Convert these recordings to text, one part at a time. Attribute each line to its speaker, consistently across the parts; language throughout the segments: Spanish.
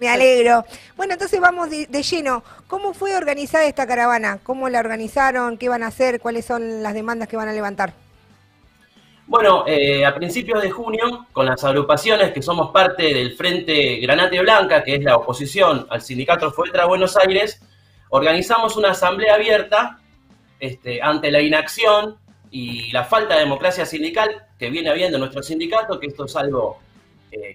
Speaker 1: Me alegro. Bueno, entonces vamos de, lleno. ¿Cómo fue organizada esta caravana? ¿Cómo la organizaron? ¿Qué van a hacer? ¿Cuáles son las demandas que van a levantar?
Speaker 2: Bueno, eh, a principios de junio, con las agrupaciones que somos parte del Frente Granate Blanca, que es la oposición al sindicato Fuetra Buenos Aires, organizamos una asamblea abierta este, ante la inacción y la falta de democracia sindical que viene habiendo en nuestro sindicato, que esto es algo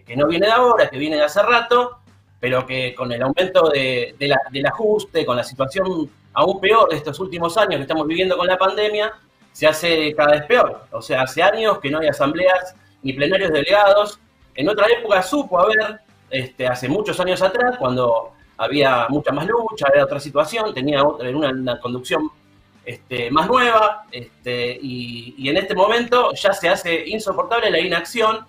Speaker 2: que no viene de ahora, que viene de hace rato, pero que con el aumento del ajuste, con la situación aún peor de estos últimos años que estamos viviendo con la pandemia, se hace cada vez peor. O sea, hace años que no hay asambleas ni plenarios delegados. En otra época supo haber, este, hace muchos años atrás, cuando había mucha más lucha, era otra situación, tenía otra, una, una conducción este, más nueva, este, y en este momento ya se hace insoportable la inacción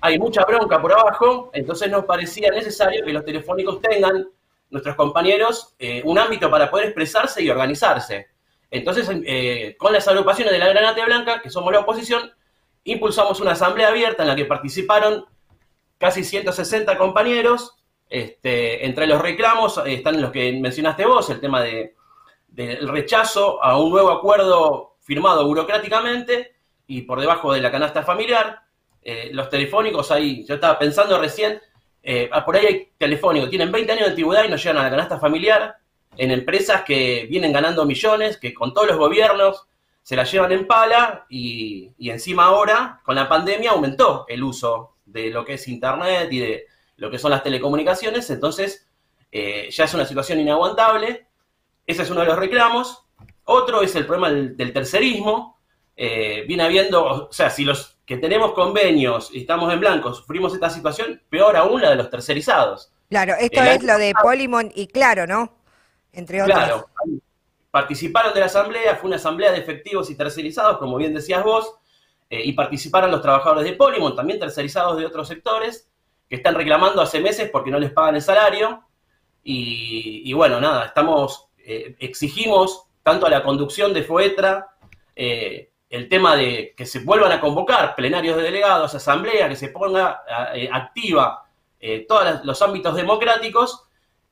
Speaker 2: hay mucha bronca por abajo, entonces nos parecía necesario que los telefónicos tengan, nuestros compañeros, eh, un ámbito para poder expresarse y organizarse. Entonces, eh, con las agrupaciones de la Granate Blanca, que somos la oposición, impulsamos una asamblea abierta en la que participaron casi 160 compañeros. Este, entre los reclamos eh, están los que mencionaste vos, el tema de, del rechazo a un nuevo acuerdo firmado burocráticamente y por debajo de la canasta familiar eh, los telefónicos ahí, yo estaba pensando recién, eh, ah, por ahí hay telefónicos, tienen 20 años de antigüedad y no llegan a la canasta familiar, en empresas que vienen ganando millones, que con todos los gobiernos se la llevan en pala y, encima ahora, con la pandemia, aumentó el uso de lo que es Internet y de lo que son las telecomunicaciones, entonces eh, ya es una situación inaguantable. Ese es uno de los reclamos. Otro es el problema del, tercerismo. Viene habiendo, o sea, si los que tenemos convenios y estamos en blanco, sufrimos esta situación, peor aún la de los tercerizados.
Speaker 1: Claro, esto es lo de Polimon y Claro, ¿no?
Speaker 2: Entre otros. Claro, participaron de la asamblea, fue una asamblea de efectivos y tercerizados, como bien decías vos, eh, y participaron los trabajadores de Polimon, también tercerizados de otros sectores, que están reclamando hace meses porque no les pagan el salario. Y, bueno, nada, estamos, eh, exigimos tanto a la conducción de FOETRA, eh, el tema de que se vuelvan a convocar plenarios de delegados, asamblea, que se ponga eh, activa eh, todos los ámbitos democráticos,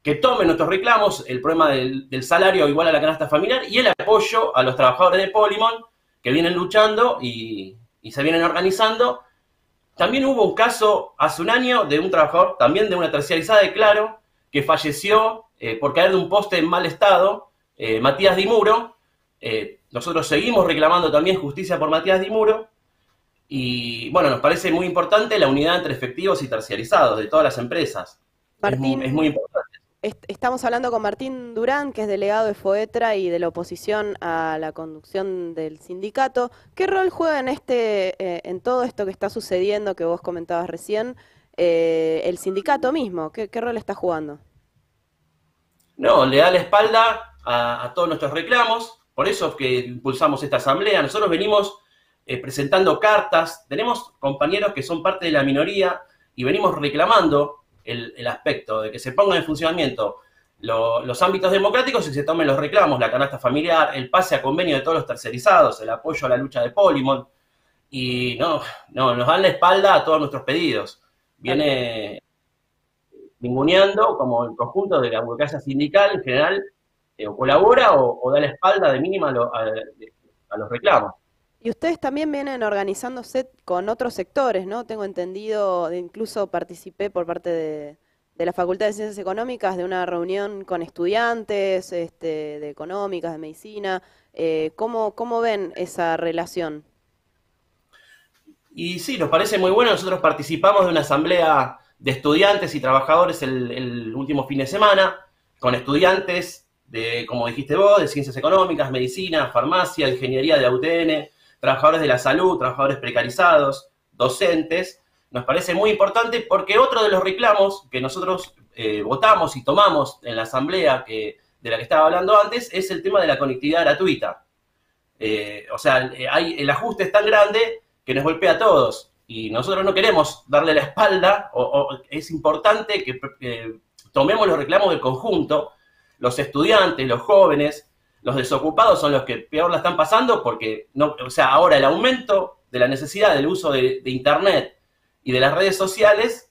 Speaker 2: que tomen nuestros reclamos, el problema del, salario igual a la canasta familiar y el apoyo a los trabajadores de Polimon que vienen luchando y, se vienen organizando. También hubo un caso hace un año de un trabajador, también de una terciarizada de Claro, que falleció eh, por caer de un poste en mal estado, Matías Dimuro, eh, nosotros seguimos reclamando también justicia por Matías Di Muro. Y bueno, nos parece muy importante la unidad entre efectivos y terciarizados de todas las empresas.
Speaker 3: Martín, es, muy, importante. estamos hablando con Martín Durán, que es delegado de FOETRA y de la oposición a la conducción del sindicato. ¿Qué rol juega en, este, eh, en todo esto que está sucediendo, que vos comentabas recién, eh, el sindicato mismo? ¿Qué, rol está jugando?
Speaker 2: No, le da la espalda a todos nuestros reclamos, por eso es que impulsamos esta asamblea. Nosotros venimos eh, presentando cartas, tenemos compañeros que son parte de la minoría y venimos reclamando el, aspecto de que se pongan en funcionamiento los ámbitos democráticos y se tomen los reclamos, la canasta familiar, el pase a convenio de todos los tercerizados, el apoyo a la lucha de Polimon. Y no, no, nos dan la espalda a todos nuestros pedidos. Viene ninguneando como el conjunto de la burocracia sindical en general eh, o colabora o, da la espalda de mínima a, los reclamos.
Speaker 3: Y ustedes también vienen organizándose con otros sectores, ¿no? Tengo entendido, incluso participé por parte de, la Facultad de Ciencias Económicas de una reunión con estudiantes este, de económicas, de medicina. Eh, ¿cómo, ¿Cómo ven esa relación?
Speaker 2: Y sí, nos parece muy bueno. Nosotros participamos de una asamblea de estudiantes y trabajadores el, el último fin de semana, con estudiantes de, como dijiste vos, de ciencias económicas, medicina, farmacia, ingeniería de UTN, trabajadores de la salud, trabajadores precarizados, docentes. Nos parece muy importante porque otro de los reclamos que nosotros eh, votamos y tomamos en la asamblea que, de la que estaba hablando antes es el tema de la conectividad gratuita. Eh, o sea, hay, el ajuste es tan grande que nos golpea a todos y nosotros no queremos darle la espalda o, es importante que tomemos los reclamos del conjunto los estudiantes, los jóvenes, los desocupados son los que peor la están pasando porque, no, o sea, ahora el aumento de la necesidad del uso de, Internet y de las redes sociales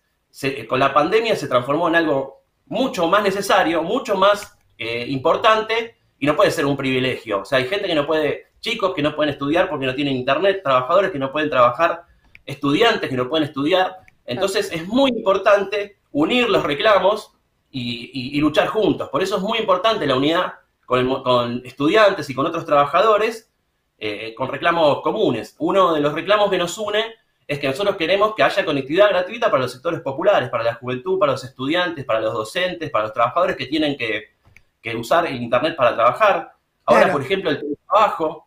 Speaker 2: con la pandemia se transformó en algo mucho más necesario, mucho más eh, importante y no puede ser un privilegio. O sea, hay gente que no puede, chicos que no pueden estudiar porque no tienen internet, trabajadores que no pueden trabajar, estudiantes que no pueden estudiar. Entonces es muy importante unir los reclamos y, luchar juntos. Por eso es muy importante la unidad con, estudiantes y con otros trabajadores eh, con reclamos comunes. Uno de los reclamos que nos une es que nosotros queremos que haya conectividad gratuita para los sectores populares, para la juventud, para los estudiantes, para los docentes, para los trabajadores que tienen que, usar el Internet para trabajar. Ahora, por ejemplo, el trabajo.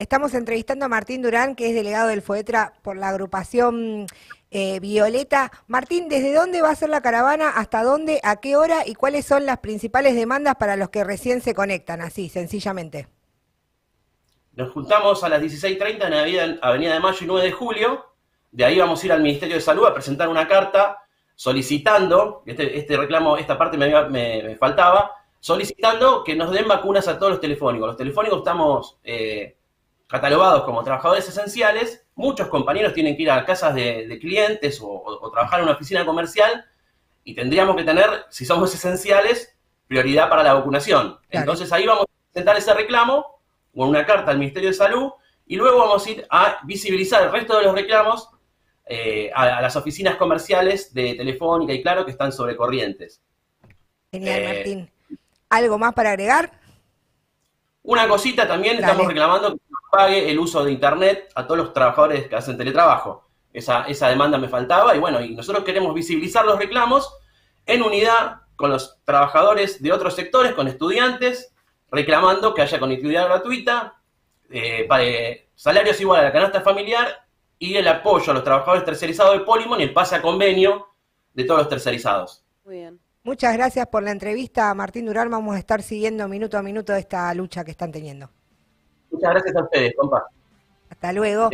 Speaker 1: Estamos entrevistando a Martín Durán, que es delegado del FOETRA por la agrupación eh, Violeta. Martín, ¿desde dónde va a ser la caravana? ¿Hasta dónde? ¿A qué hora? ¿Y cuáles son las principales demandas para los que recién se conectan? Así, sencillamente.
Speaker 2: Nos juntamos a las 16.30 en Avenida de Mayo y 9 de Julio. De ahí vamos a ir al Ministerio de Salud a presentar una carta solicitando, este, este reclamo, esta parte me, faltaba, solicitando que nos den vacunas a todos los telefónicos. Los telefónicos estamos eh, catalogados como trabajadores esenciales, muchos compañeros tienen que ir a casas de, clientes o, trabajar en una oficina comercial y tendríamos que tener, si somos esenciales, prioridad para la vacunación. Entonces ahí vamos a presentar ese reclamo con una carta al Ministerio de Salud y luego vamos a ir a visibilizar el resto de los reclamos eh, a, las oficinas comerciales de Telefónica y Claro que están sobre corrientes.
Speaker 1: Genial, eh, Martín. ¿Algo más para agregar?
Speaker 2: Una cosita también, estamos reclamando que nos pague el uso de Internet a todos los trabajadores que hacen teletrabajo. Esa, esa demanda me faltaba y bueno, y nosotros queremos visibilizar los reclamos en unidad con los trabajadores de otros sectores, con estudiantes, reclamando que haya conectividad gratuita, eh, para, salarios iguales a la canasta familiar y el apoyo a los trabajadores tercerizados de Polimon y el pase a convenio de todos los tercerizados.
Speaker 1: Muy bien. Muchas gracias por la entrevista, Martín Durán. Vamos a estar siguiendo minuto a minuto esta lucha que están teniendo.
Speaker 2: Muchas gracias a ustedes, compa.
Speaker 1: Hasta luego.